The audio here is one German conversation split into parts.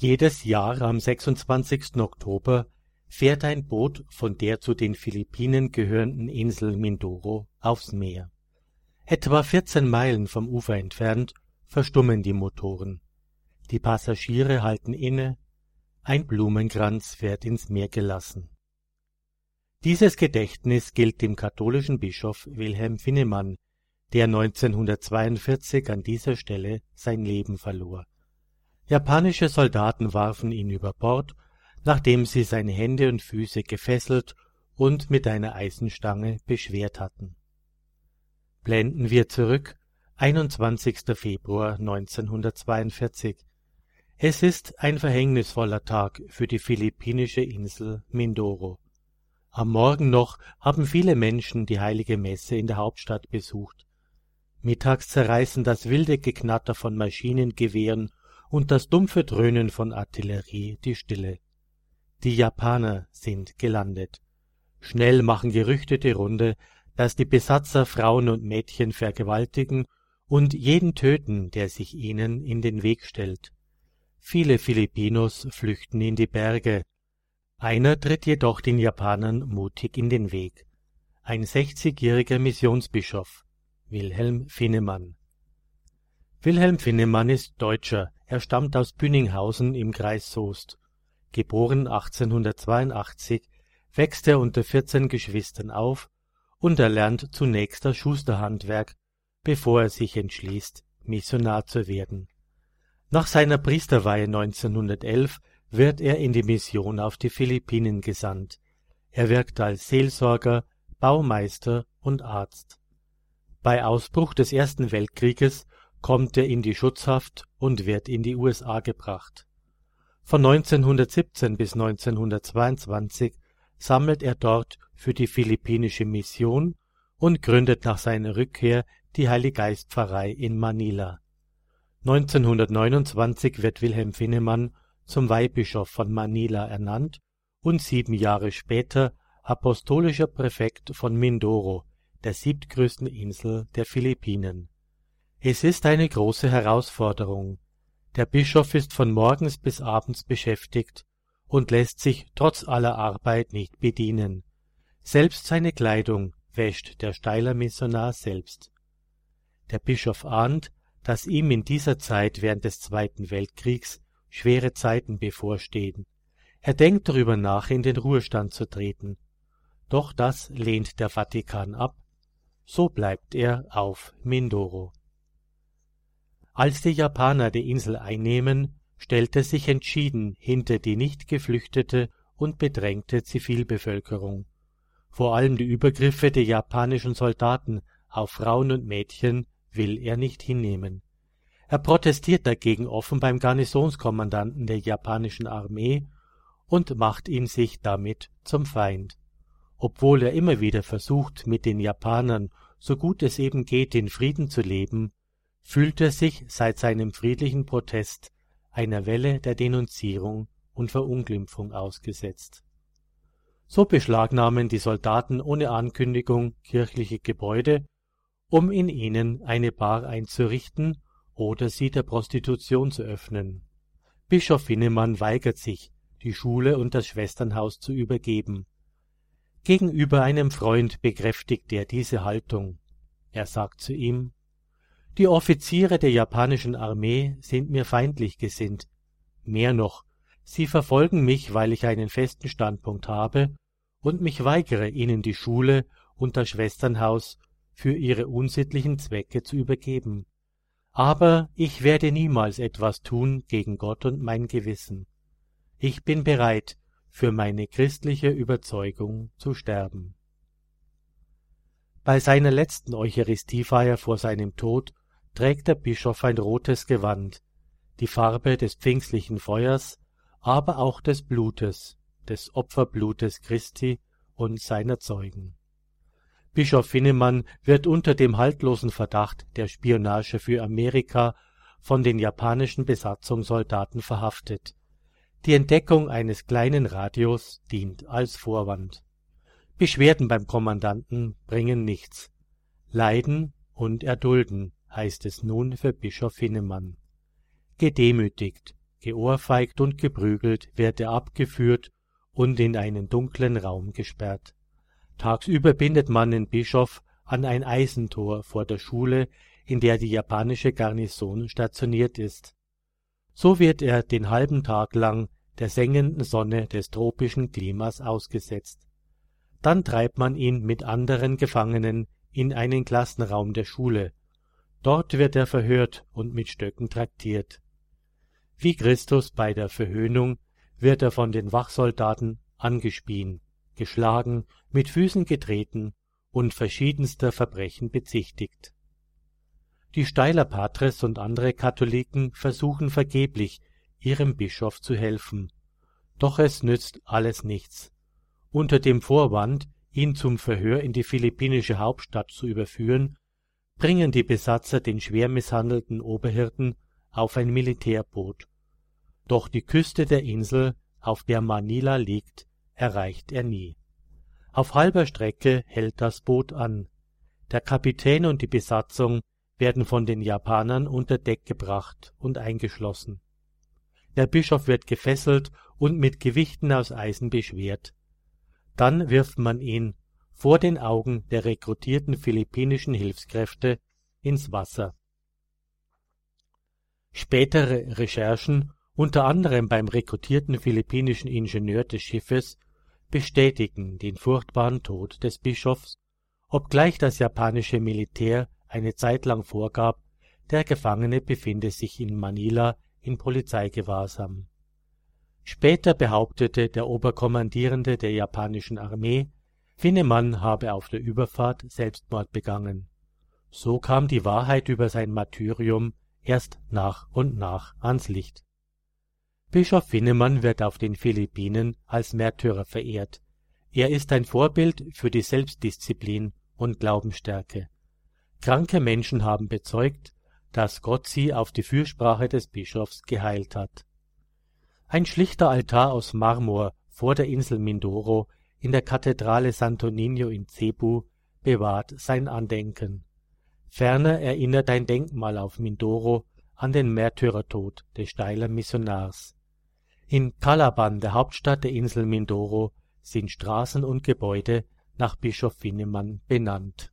Jedes Jahr am 26. Oktober fährt ein Boot von der zu den Philippinen gehörenden Insel Mindoro aufs Meer. Etwa 14 Meilen vom Ufer entfernt verstummen die Motoren. Die Passagiere halten inne, ein Blumenkranz wird ins Meer gelassen. Dieses Gedächtnis gilt dem katholischen Bischof Wilhelm Finnemann, der 1942 an dieser Stelle sein Leben verlor. Japanische Soldaten warfen ihn über Bord, nachdem sie seine Hände und Füße gefesselt und mit einer Eisenstange beschwert hatten. Blenden wir zurück 21. Februar 1942. Es ist ein verhängnisvoller Tag für die philippinische Insel Mindoro. Am Morgen noch haben viele Menschen die heilige Messe in der Hauptstadt besucht. Mittags zerreißen das wilde Geknatter von Maschinengewehren und das dumpfe Dröhnen von Artillerie die Stille. Die Japaner sind gelandet. Schnell machen Gerüchte die Runde, dass die Besatzer Frauen und Mädchen vergewaltigen und jeden töten, der sich ihnen in den Weg stellt. Viele Filipinos flüchten in die Berge. Einer tritt jedoch den Japanern mutig in den Weg. Ein sechzigjähriger Missionsbischof, Wilhelm Finnemann. Wilhelm Finnemann ist Deutscher, er stammt aus Büninghausen im Kreis Soest. Geboren 1882, wächst er unter 14 Geschwistern auf und erlernt zunächst das Schusterhandwerk, bevor er sich entschließt, Missionar zu werden. Nach seiner Priesterweihe 1911 wird er in die Mission auf die Philippinen gesandt. Er wirkt als Seelsorger, Baumeister und Arzt. Bei Ausbruch des Ersten Weltkrieges kommt er in die Schutzhaft und wird in die USA gebracht. Von 1917 bis 1922 sammelt er dort für die philippinische Mission und gründet nach seiner Rückkehr die Heiliggeistpfarrei in Manila. 1929 wird Wilhelm Finnemann zum Weihbischof von Manila ernannt und sieben Jahre später apostolischer Präfekt von Mindoro, der siebtgrößten Insel der Philippinen es ist eine große Herausforderung. Der Bischof ist von morgens bis abends beschäftigt und lässt sich trotz aller Arbeit nicht bedienen. Selbst seine Kleidung wäscht der Steiler Missionar selbst. Der Bischof ahnt, dass ihm in dieser Zeit während des Zweiten Weltkriegs schwere Zeiten bevorstehen. Er denkt darüber nach, in den Ruhestand zu treten. Doch das lehnt der Vatikan ab. So bleibt er auf Mindoro. Als die Japaner die Insel einnehmen, stellt er sich entschieden hinter die nicht geflüchtete und bedrängte Zivilbevölkerung. Vor allem die Übergriffe der japanischen Soldaten auf Frauen und Mädchen will er nicht hinnehmen. Er protestiert dagegen offen beim Garnisonskommandanten der japanischen Armee und macht ihn sich damit zum Feind. Obwohl er immer wieder versucht, mit den Japanern so gut es eben geht in Frieden zu leben, fühlt er sich seit seinem friedlichen Protest einer Welle der Denunzierung und Verunglimpfung ausgesetzt. So beschlagnahmen die Soldaten ohne Ankündigung kirchliche Gebäude, um in ihnen eine Bar einzurichten oder sie der Prostitution zu öffnen. Bischof Finnemann weigert sich, die Schule und das Schwesternhaus zu übergeben. Gegenüber einem Freund bekräftigt er diese Haltung. Er sagt zu ihm die Offiziere der japanischen Armee sind mir feindlich gesinnt. Mehr noch, sie verfolgen mich, weil ich einen festen Standpunkt habe und mich weigere, ihnen die Schule und das Schwesternhaus für ihre unsittlichen Zwecke zu übergeben. Aber ich werde niemals etwas tun gegen Gott und mein Gewissen. Ich bin bereit, für meine christliche Überzeugung zu sterben. Bei seiner letzten Eucharistiefeier vor seinem Tod trägt der Bischof ein rotes Gewand, die Farbe des pfingstlichen Feuers, aber auch des Blutes, des Opferblutes Christi und seiner Zeugen. Bischof Finnemann wird unter dem haltlosen Verdacht der Spionage für Amerika von den japanischen Besatzungssoldaten verhaftet. Die Entdeckung eines kleinen Radios dient als Vorwand. Beschwerden beim Kommandanten bringen nichts. Leiden und erdulden heißt es nun für Bischof Hinnemann. Gedemütigt geohrfeigt und geprügelt wird er abgeführt und in einen dunklen Raum gesperrt. Tagsüber bindet man den Bischof an ein Eisentor vor der Schule, in der die japanische Garnison stationiert ist. So wird er den halben Tag lang der sengenden Sonne des tropischen Klimas ausgesetzt. Dann treibt man ihn mit anderen Gefangenen in einen Klassenraum der Schule. Dort wird er verhört und mit Stöcken traktiert. Wie Christus bei der Verhöhnung wird er von den Wachsoldaten angespien, geschlagen, mit Füßen getreten und verschiedenster Verbrechen bezichtigt. Die Steiler Patres und andere Katholiken versuchen vergeblich, ihrem Bischof zu helfen. Doch es nützt alles nichts. Unter dem Vorwand, ihn zum Verhör in die philippinische Hauptstadt zu überführen, bringen die Besatzer den schwer misshandelten Oberhirten auf ein Militärboot. Doch die Küste der Insel, auf der Manila liegt, erreicht er nie. Auf halber Strecke hält das Boot an. Der Kapitän und die Besatzung werden von den Japanern unter Deck gebracht und eingeschlossen. Der Bischof wird gefesselt und mit Gewichten aus Eisen beschwert. Dann wirft man ihn vor den Augen der rekrutierten philippinischen Hilfskräfte ins Wasser. Spätere Recherchen, unter anderem beim rekrutierten philippinischen Ingenieur des Schiffes, bestätigen den furchtbaren Tod des Bischofs, obgleich das japanische Militär eine Zeit lang vorgab, der Gefangene befinde sich in Manila in Polizeigewahrsam. Später behauptete der Oberkommandierende der japanischen Armee, Finnemann habe auf der Überfahrt Selbstmord begangen. So kam die Wahrheit über sein Martyrium erst nach und nach ans Licht. Bischof Finnemann wird auf den Philippinen als Märtyrer verehrt. Er ist ein Vorbild für die Selbstdisziplin und Glaubensstärke. Kranke Menschen haben bezeugt, dass Gott sie auf die Fürsprache des Bischofs geheilt hat. Ein schlichter Altar aus Marmor vor der Insel Mindoro in der Kathedrale Santo Niño in Cebu bewahrt sein Andenken. Ferner erinnert ein Denkmal auf Mindoro an den Märtyrertod des Steiler Missionars. In Calaban, der Hauptstadt der Insel Mindoro, sind Straßen und Gebäude nach Bischof Finnemann benannt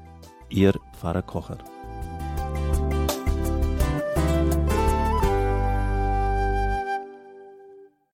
Ihr Pfarrer Kocher.